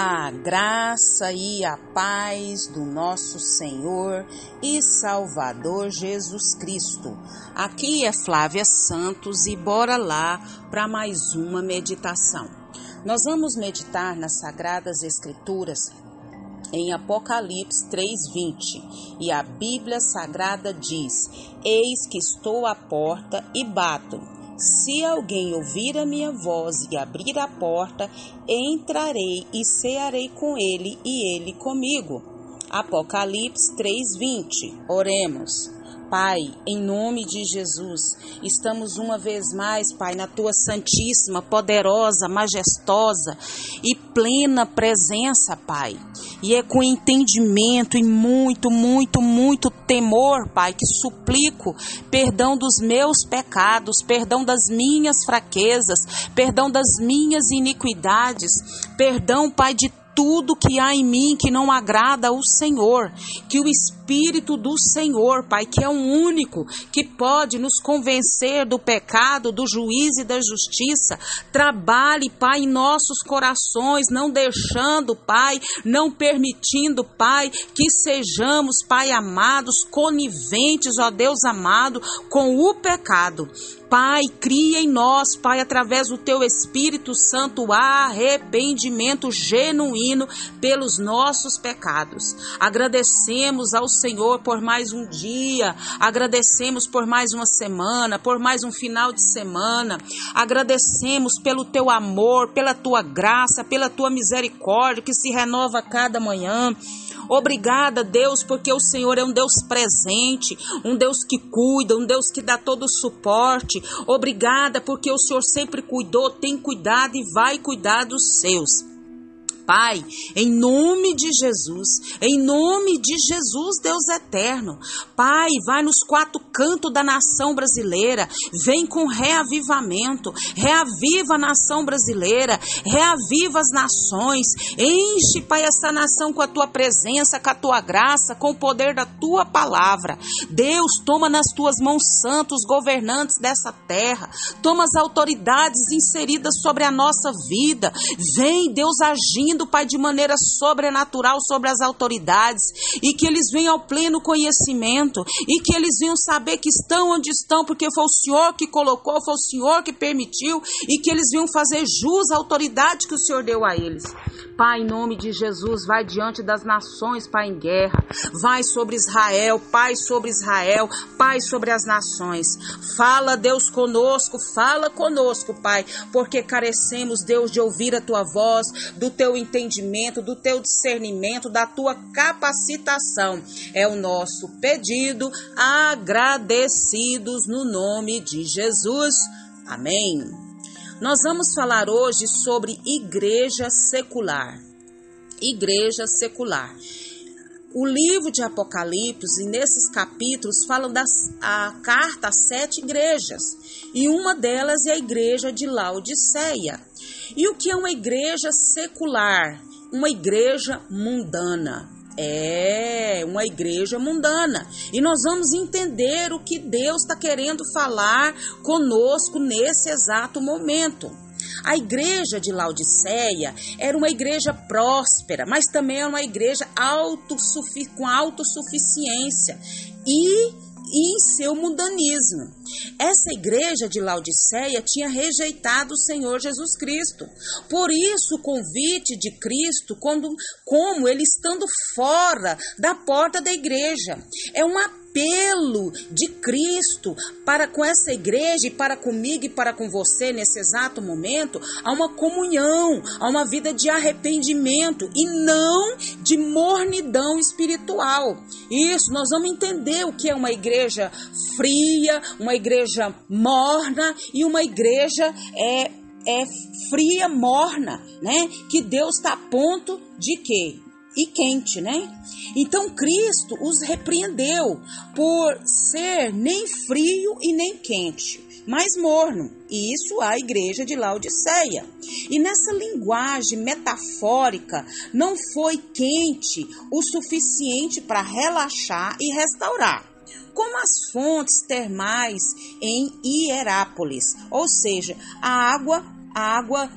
A graça e a paz do nosso Senhor e Salvador Jesus Cristo. Aqui é Flávia Santos e bora lá para mais uma meditação. Nós vamos meditar nas Sagradas Escrituras em Apocalipse 3:20, e a Bíblia Sagrada diz: Eis que estou à porta e bato. Se alguém ouvir a minha voz e abrir a porta, entrarei e cearei com ele e ele comigo. Apocalipse 3:20. Oremos. Pai, em nome de Jesus, estamos uma vez mais, Pai, na tua santíssima, poderosa, majestosa e plena presença, Pai. E é com entendimento e muito, muito, muito temor, Pai, que suplico perdão dos meus pecados, perdão das minhas fraquezas, perdão das minhas iniquidades, perdão, Pai, de tudo que há em mim que não agrada ao Senhor, que o Espírito do Senhor, Pai, que é o único que pode nos convencer do pecado, do juízo e da justiça, trabalhe, Pai, em nossos corações, não deixando, Pai, não permitindo, Pai, que sejamos, Pai amados, coniventes, ó Deus amado, com o pecado. Pai, cria em nós, Pai, através do teu Espírito Santo, arrependimento genuíno pelos nossos pecados. Agradecemos ao Senhor por mais um dia, agradecemos por mais uma semana, por mais um final de semana. Agradecemos pelo teu amor, pela tua graça, pela tua misericórdia que se renova a cada manhã. Obrigada, Deus, porque o Senhor é um Deus presente, um Deus que cuida, um Deus que dá todo o suporte. Obrigada, porque o Senhor sempre cuidou, tem cuidado e vai cuidar dos seus. Pai, em nome de Jesus, em nome de Jesus, Deus eterno. Pai, vai nos quatro cantos da nação brasileira, vem com reavivamento, reaviva a nação brasileira, reaviva as nações, enche, Pai, essa nação com a tua presença, com a tua graça, com o poder da tua palavra. Deus, toma nas tuas mãos santos governantes dessa terra, toma as autoridades inseridas sobre a nossa vida. Vem, Deus, agindo agindo, Pai, de maneira sobrenatural sobre as autoridades e que eles venham ao pleno conhecimento e que eles venham saber que estão onde estão, porque foi o Senhor que colocou, foi o Senhor que permitiu e que eles venham fazer jus à autoridade que o Senhor deu a eles. Pai, em nome de Jesus, vai diante das nações, Pai, em guerra. Vai sobre Israel, Pai, sobre Israel, Pai, sobre as nações. Fala, Deus, conosco, fala conosco, Pai, porque carecemos, Deus, de ouvir a tua voz, do teu entendimento, do teu discernimento, da tua capacitação. É o nosso pedido, agradecidos no nome de Jesus. Amém. Nós vamos falar hoje sobre igreja secular. Igreja secular. O livro de Apocalipse, nesses capítulos, falam da carta a sete igrejas. E uma delas é a igreja de Laodiceia. E o que é uma igreja secular? Uma igreja mundana. É uma igreja mundana. E nós vamos entender o que Deus está querendo falar conosco nesse exato momento. A igreja de Laodiceia era uma igreja próspera, mas também era uma igreja com autossuficiência. E e em seu mundanismo. Essa igreja de Laodiceia tinha rejeitado o Senhor Jesus Cristo. Por isso, o convite de Cristo, quando, como ele estando fora da porta da igreja, é uma apelo de Cristo para com essa igreja e para comigo e para com você nesse exato momento a uma comunhão, a uma vida de arrependimento e não de mornidão espiritual. Isso, nós vamos entender o que é uma igreja fria, uma igreja morna e uma igreja é é fria, morna, né? Que Deus está a ponto de quê? E quente, né? Então Cristo os repreendeu por ser nem frio e nem quente, mas morno. E isso a igreja de Laodiceia. E nessa linguagem metafórica, não foi quente o suficiente para relaxar e restaurar como as fontes termais em Hierápolis, ou seja, a água, a água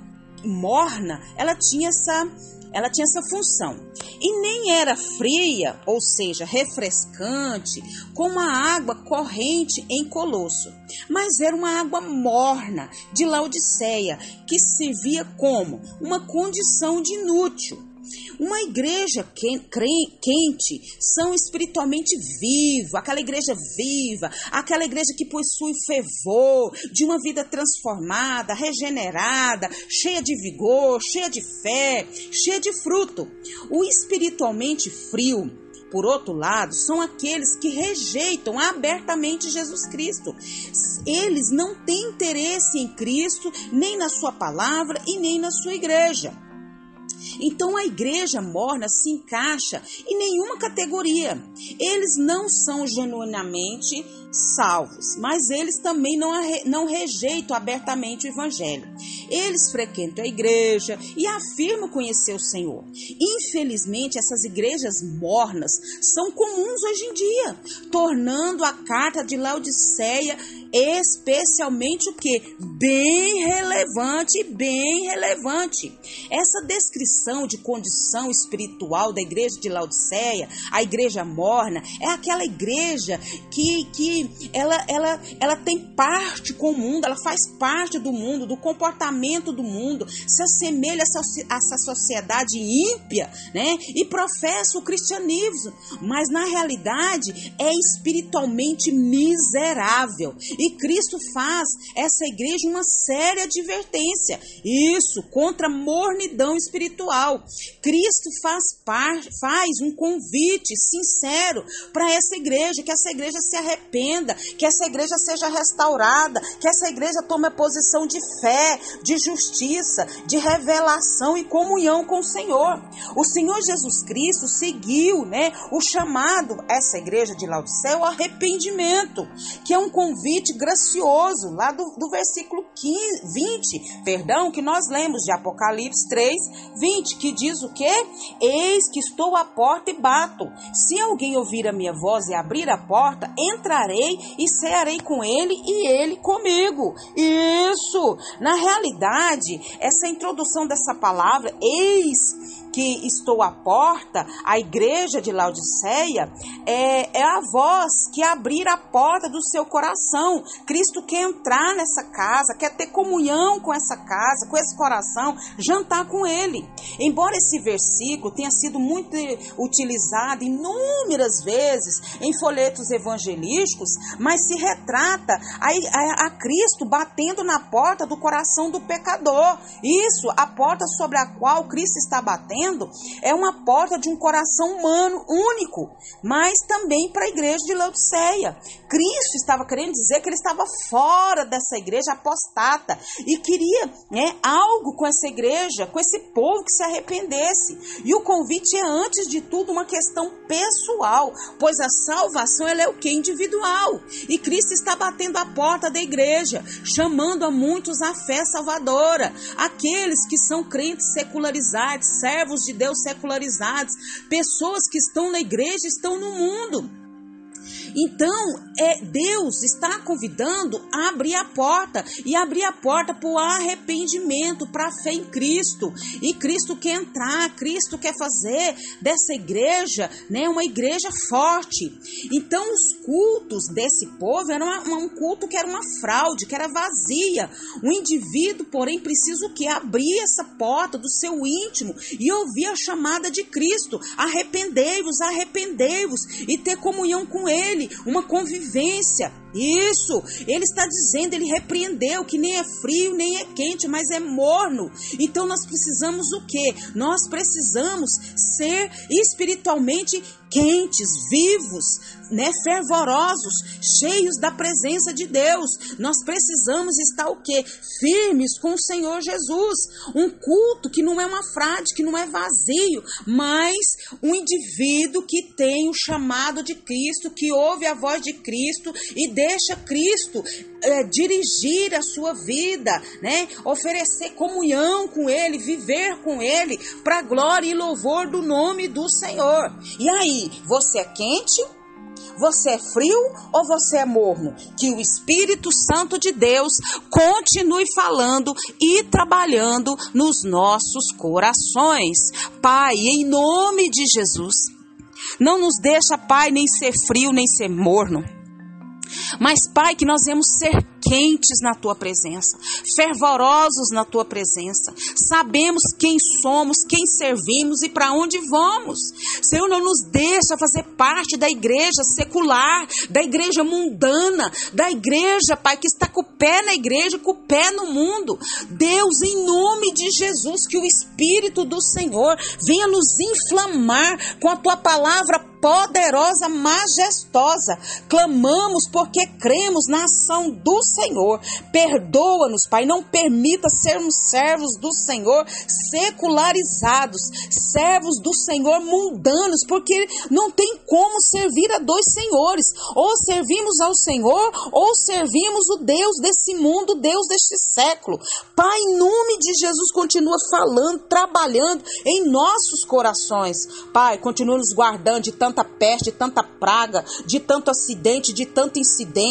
morna, ela tinha essa ela tinha essa função. E nem era fria, ou seja, refrescante, como a água corrente em Colosso, mas era uma água morna de Laodiceia, que servia como uma condição de inútil. Uma igreja quente são espiritualmente viva, aquela igreja viva, aquela igreja que possui fervor, de uma vida transformada, regenerada, cheia de vigor, cheia de fé, cheia de fruto. O espiritualmente frio, por outro lado, são aqueles que rejeitam abertamente Jesus Cristo. Eles não têm interesse em Cristo, nem na sua palavra e nem na sua igreja. Então a igreja morna se encaixa em nenhuma categoria. Eles não são genuinamente salvos, mas eles também não, não rejeitam abertamente o evangelho. Eles frequentam a igreja e afirmam conhecer o Senhor. Infelizmente, essas igrejas mornas são comuns hoje em dia, tornando a carta de Laodiceia especialmente o que? Bem relevante, bem relevante. Essa descrição de condição espiritual da igreja de Laodiceia, a igreja morna, é aquela igreja que, que ela, ela, ela tem parte com o mundo, ela faz parte do mundo, do comportamento do mundo, se assemelha a essa sociedade ímpia, né? E professa o cristianismo, mas na realidade é espiritualmente miserável e Cristo faz essa igreja uma séria advertência. Isso, contra a mornidão espiritual. Cristo faz, par, faz um convite sincero para essa igreja, que essa igreja se arrependa, que essa igreja seja restaurada, que essa igreja tome a posição de fé, de justiça, de revelação e comunhão com o Senhor. O Senhor Jesus Cristo seguiu, né, o chamado essa igreja de Laodicea o arrependimento, que é um convite convite gracioso, lá do, do versículo 15, 20, perdão, que nós lemos de Apocalipse 3, 20, que diz o quê? Eis que estou à porta e bato. Se alguém ouvir a minha voz e abrir a porta, entrarei e cearei com ele e ele comigo. Isso! Na realidade, essa introdução dessa palavra, eis que estou à porta, a igreja de Laodiceia, é, é a voz que abrir a porta do seu coração. Cristo quer entrar nessa casa, quer ter comunhão com essa casa, com esse coração, jantar com ele. Embora esse versículo tenha sido muito utilizado inúmeras vezes em folhetos evangelísticos, mas se retrata a, a, a Cristo batendo na porta do coração do pecador. Isso, a porta sobre a qual Cristo está batendo é uma porta de um coração humano único, mas também para a igreja de Laodiceia. Cristo estava querendo dizer que ele estava fora dessa igreja apostata e queria né, algo com essa igreja, com esse povo que se arrependesse. E o convite é, antes de tudo, uma questão pessoal, pois a salvação ela é o que? Individual. E Cristo está batendo a porta da igreja, chamando a muitos à fé salvadora, aqueles que são crentes secularizados, servos servos de Deus secularizados, pessoas que estão na igreja, estão no mundo. Então, é, Deus está convidando a abrir a porta e abrir a porta para o arrependimento, para a fé em Cristo. E Cristo quer entrar, Cristo quer fazer dessa igreja né, uma igreja forte. Então, os cultos desse povo eram uma, um culto que era uma fraude, que era vazia. O indivíduo, porém, precisa o que? Abrir essa porta do seu íntimo e ouvir a chamada de Cristo. Arrependei-vos, arrependei-vos e ter comunhão com ele uma convivência. Isso, ele está dizendo, ele repreendeu que nem é frio, nem é quente, mas é morno. Então nós precisamos o quê? Nós precisamos ser espiritualmente quentes, vivos, né, fervorosos, cheios da presença de Deus. Nós precisamos estar o quê? Firmes com o Senhor Jesus. Um culto que não é uma frade, que não é vazio, mas um indivíduo que tem o chamado de Cristo, que ouve a voz de Cristo e deixa Cristo é, dirigir a sua vida, né? Oferecer comunhão com Ele, viver com Ele, para glória e louvor do nome do Senhor. E aí, você é quente Você é frio ou você é morno? Que o Espírito Santo de Deus continue falando e trabalhando nos nossos corações. Pai, em nome de Jesus, não nos deixa, Pai, nem ser frio, nem ser morno. Mas, Pai, que nós vamos ser quentes na tua presença, fervorosos na tua presença. Sabemos quem somos, quem servimos e para onde vamos. Senhor, não nos deixa fazer parte da igreja secular, da igreja mundana, da igreja, Pai, que está com o pé na igreja, com o pé no mundo. Deus, em nome de Jesus, que o Espírito do Senhor venha nos inflamar com a tua palavra poderosa, majestosa. Clamamos porque cremos na ação do Senhor. Perdoa-nos, Pai. Não permita sermos servos do Senhor secularizados, servos do Senhor mundanos, porque não tem como servir a dois senhores. Ou servimos ao Senhor, ou servimos o Deus desse mundo, Deus deste século. Pai, em nome de Jesus, continua falando, trabalhando em nossos corações. Pai, continua nos guardando de tanta peste, de tanta praga, de tanto acidente, de tanto incidente.